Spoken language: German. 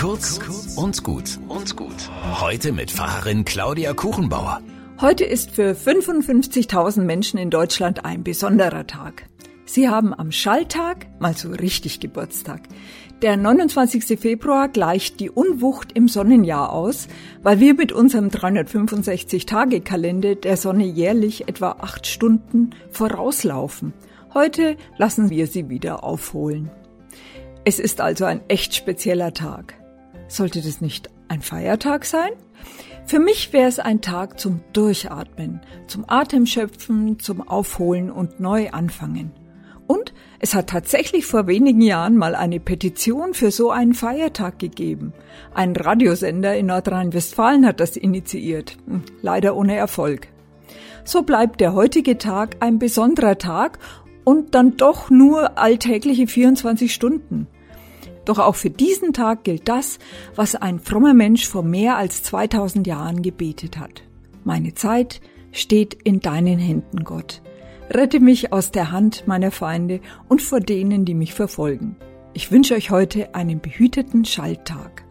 Kurz und gut und gut. Heute mit Pfarrerin Claudia Kuchenbauer. Heute ist für 55.000 Menschen in Deutschland ein besonderer Tag. Sie haben am Schalltag mal so richtig Geburtstag. Der 29. Februar gleicht die Unwucht im Sonnenjahr aus, weil wir mit unserem 365-Tage-Kalender der Sonne jährlich etwa acht Stunden vorauslaufen. Heute lassen wir sie wieder aufholen. Es ist also ein echt spezieller Tag. Sollte das nicht ein Feiertag sein? Für mich wäre es ein Tag zum Durchatmen, zum Atemschöpfen, zum Aufholen und neu anfangen. Und es hat tatsächlich vor wenigen Jahren mal eine Petition für so einen Feiertag gegeben. Ein Radiosender in Nordrhein-Westfalen hat das initiiert, hm, leider ohne Erfolg. So bleibt der heutige Tag ein besonderer Tag und dann doch nur alltägliche 24 Stunden. Doch auch für diesen Tag gilt das, was ein frommer Mensch vor mehr als 2000 Jahren gebetet hat. Meine Zeit steht in deinen Händen, Gott. Rette mich aus der Hand meiner Feinde und vor denen, die mich verfolgen. Ich wünsche euch heute einen behüteten Schalltag.